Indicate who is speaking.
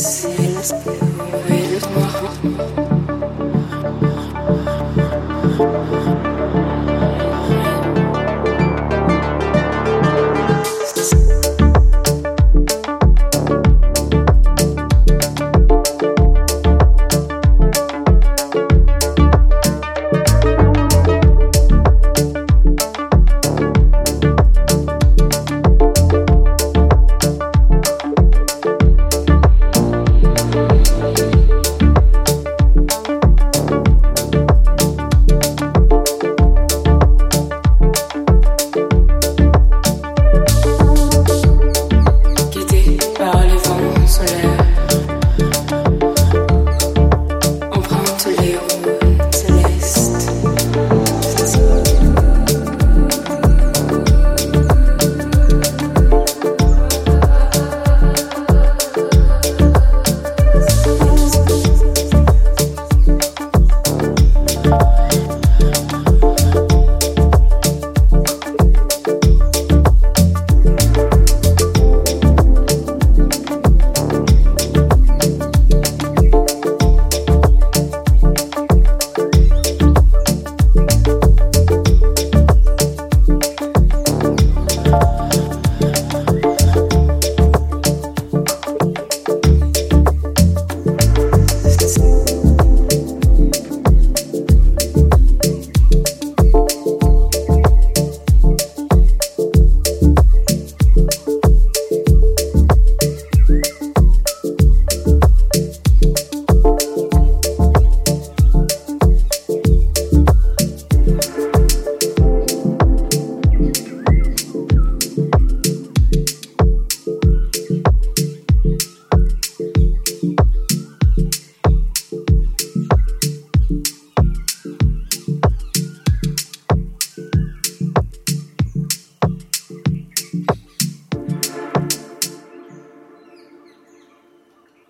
Speaker 1: Jones.